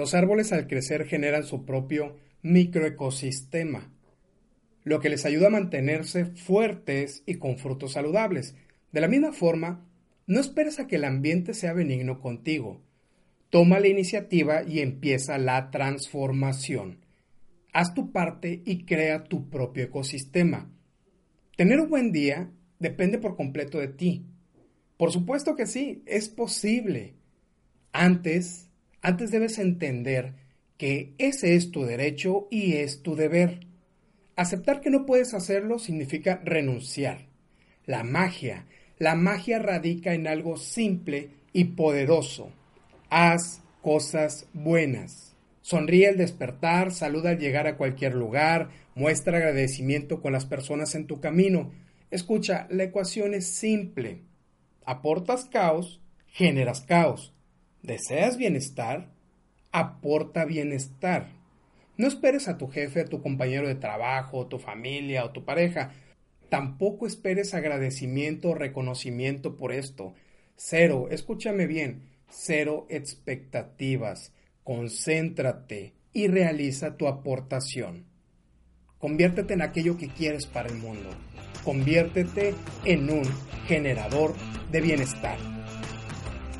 Los árboles al crecer generan su propio microecosistema, lo que les ayuda a mantenerse fuertes y con frutos saludables. De la misma forma, no esperes a que el ambiente sea benigno contigo. Toma la iniciativa y empieza la transformación. Haz tu parte y crea tu propio ecosistema. Tener un buen día depende por completo de ti. Por supuesto que sí, es posible. Antes, antes debes entender que ese es tu derecho y es tu deber. Aceptar que no puedes hacerlo significa renunciar. La magia, la magia radica en algo simple y poderoso. Haz cosas buenas. Sonríe al despertar, saluda al llegar a cualquier lugar, muestra agradecimiento con las personas en tu camino. Escucha, la ecuación es simple. Aportas caos, generas caos. ¿Deseas bienestar? Aporta bienestar. No esperes a tu jefe, a tu compañero de trabajo, tu familia o tu pareja. Tampoco esperes agradecimiento o reconocimiento por esto. Cero, escúchame bien, cero expectativas. Concéntrate y realiza tu aportación. Conviértete en aquello que quieres para el mundo. Conviértete en un generador de bienestar.